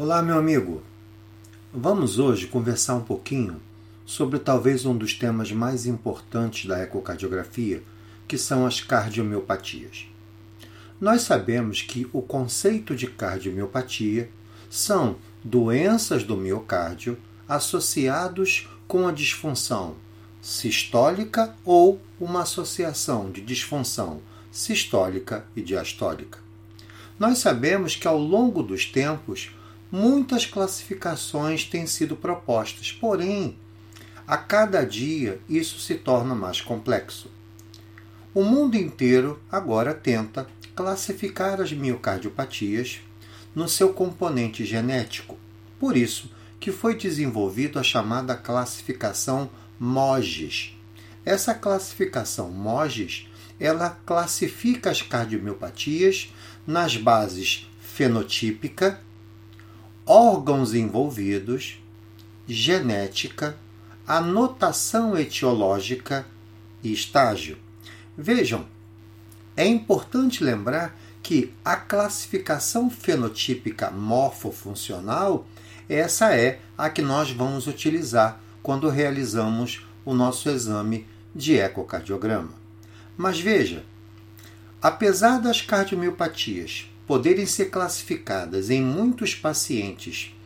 Olá, meu amigo. Vamos hoje conversar um pouquinho sobre talvez um dos temas mais importantes da ecocardiografia, que são as cardiomiopatias. Nós sabemos que o conceito de cardiomiopatia são doenças do miocárdio associados com a disfunção sistólica ou uma associação de disfunção sistólica e diastólica. Nós sabemos que ao longo dos tempos muitas classificações têm sido propostas, porém, a cada dia isso se torna mais complexo. O mundo inteiro agora tenta classificar as miocardiopatias no seu componente genético. Por isso que foi desenvolvida a chamada classificação MOGES. Essa classificação MOGES, ela classifica as cardiomiopatias nas bases fenotípica, órgãos envolvidos, genética, anotação etiológica e estágio. Vejam, é importante lembrar que a classificação fenotípica morfofuncional, essa é a que nós vamos utilizar quando realizamos o nosso exame de ecocardiograma. Mas veja, apesar das cardiomiopatias poderem ser classificadas em muitos pacientes,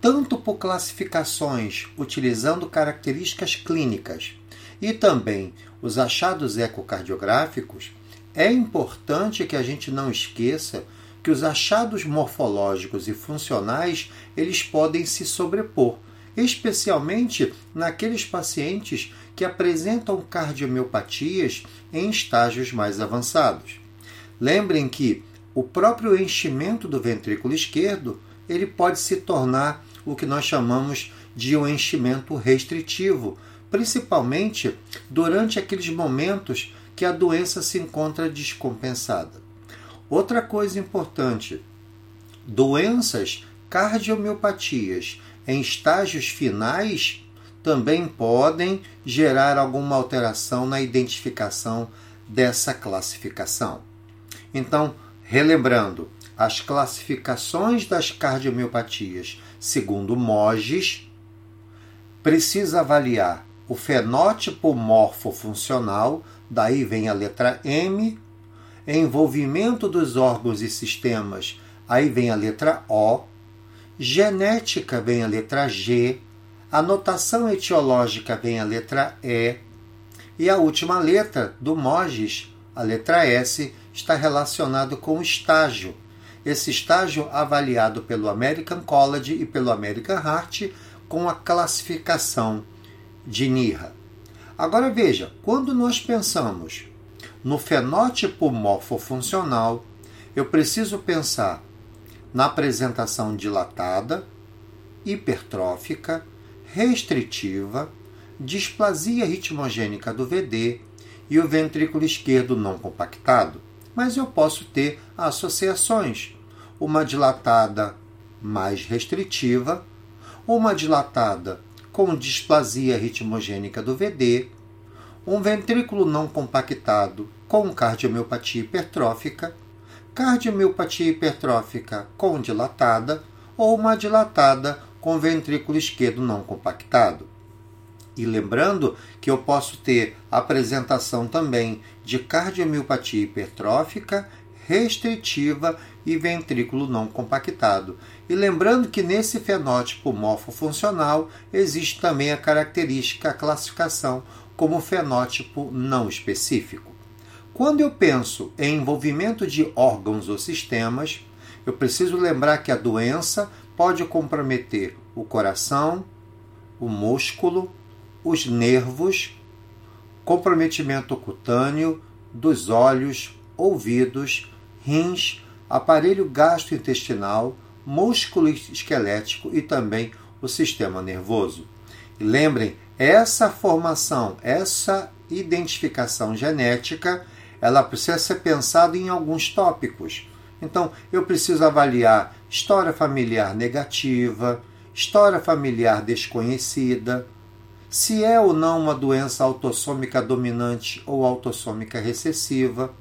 tanto por classificações utilizando características clínicas e também os achados ecocardiográficos, é importante que a gente não esqueça que os achados morfológicos e funcionais eles podem se sobrepor, especialmente naqueles pacientes que apresentam cardiomiopatias em estágios mais avançados. Lembrem que o próprio enchimento do ventrículo esquerdo ele pode se tornar o que nós chamamos de um enchimento restritivo, principalmente durante aqueles momentos que a doença se encontra descompensada. Outra coisa importante: doenças cardiomiopatias em estágios finais também podem gerar alguma alteração na identificação dessa classificação. Então, Relembrando, as classificações das cardiomiopatias segundo MOGES precisa avaliar o fenótipo morfofuncional, daí vem a letra M, envolvimento dos órgãos e sistemas, aí vem a letra O, genética vem a letra G, anotação etiológica vem a letra E, e a última letra do MOGES, a letra S, está relacionado com o estágio. Esse estágio avaliado pelo American College e pelo American Heart com a classificação de NIRA. Agora veja, quando nós pensamos no fenótipo morfofuncional, eu preciso pensar na apresentação dilatada, hipertrófica, restritiva, displasia ritmogênica do VD e o ventrículo esquerdo não compactado mas eu posso ter associações. Uma dilatada mais restritiva, uma dilatada com displasia ritmogênica do VD, um ventrículo não compactado com cardiomiopatia hipertrófica, cardiomiopatia hipertrófica com dilatada ou uma dilatada com ventrículo esquerdo não compactado. E lembrando que eu posso ter apresentação também de cardiomiopatia hipertrófica, restritiva e ventrículo não compactado. E lembrando que nesse fenótipo morfofuncional existe também a característica, a classificação como fenótipo não específico. Quando eu penso em envolvimento de órgãos ou sistemas, eu preciso lembrar que a doença pode comprometer o coração, o músculo, os nervos, comprometimento cutâneo dos olhos, ouvidos, rins, aparelho gastrointestinal, músculo esquelético e também o sistema nervoso. Lembrem, essa formação, essa identificação genética, ela precisa ser pensada em alguns tópicos. Então, eu preciso avaliar história familiar negativa, história familiar desconhecida, se é ou não uma doença autossômica dominante ou autossômica recessiva.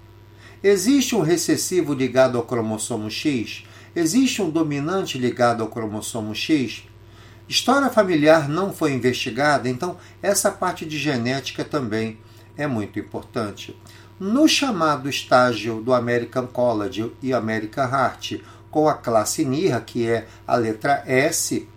Existe um recessivo ligado ao cromossomo X? Existe um dominante ligado ao cromossomo X? História familiar não foi investigada, então essa parte de genética também é muito importante. No chamado estágio do American College e American Heart, com a classe NIRA, que é a letra S,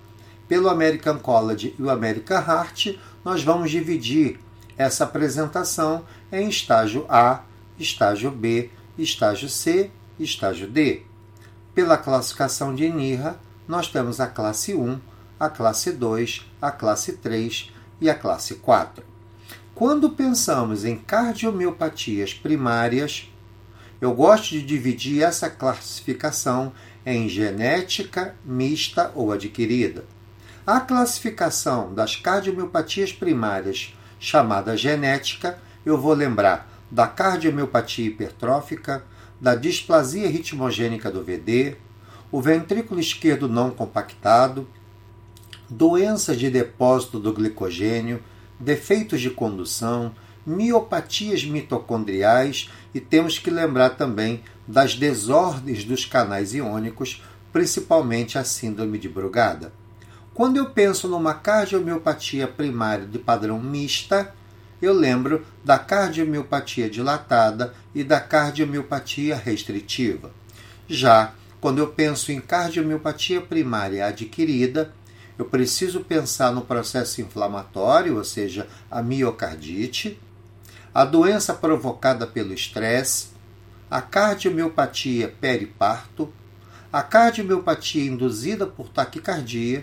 pelo American College e o American Heart, nós vamos dividir essa apresentação em estágio A, estágio B, estágio C e estágio D. Pela classificação de NIRA, nós temos a classe 1, a classe 2, a classe 3 e a classe 4. Quando pensamos em cardiomiopatias primárias, eu gosto de dividir essa classificação em genética, mista ou adquirida. A classificação das cardiomiopatias primárias, chamada genética, eu vou lembrar da cardiomiopatia hipertrófica, da displasia ritmogênica do VD, o ventrículo esquerdo não compactado, doença de depósito do glicogênio, defeitos de condução, miopatias mitocondriais e temos que lembrar também das desordens dos canais iônicos, principalmente a síndrome de Brugada. Quando eu penso numa cardiomiopatia primária de padrão mista, eu lembro da cardiomiopatia dilatada e da cardiomiopatia restritiva. Já quando eu penso em cardiomiopatia primária adquirida, eu preciso pensar no processo inflamatório, ou seja, a miocardite, a doença provocada pelo estresse, a cardiomiopatia periparto, a cardiomiopatia induzida por taquicardia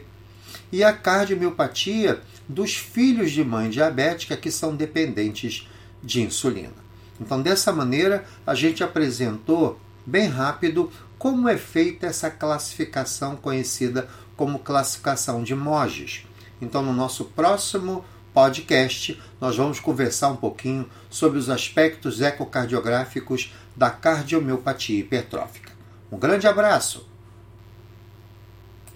e a cardiomiopatia dos filhos de mãe diabética que são dependentes de insulina. Então, dessa maneira, a gente apresentou bem rápido como é feita essa classificação conhecida como classificação de Moges. Então, no nosso próximo podcast, nós vamos conversar um pouquinho sobre os aspectos ecocardiográficos da cardiomiopatia hipertrófica. Um grande abraço!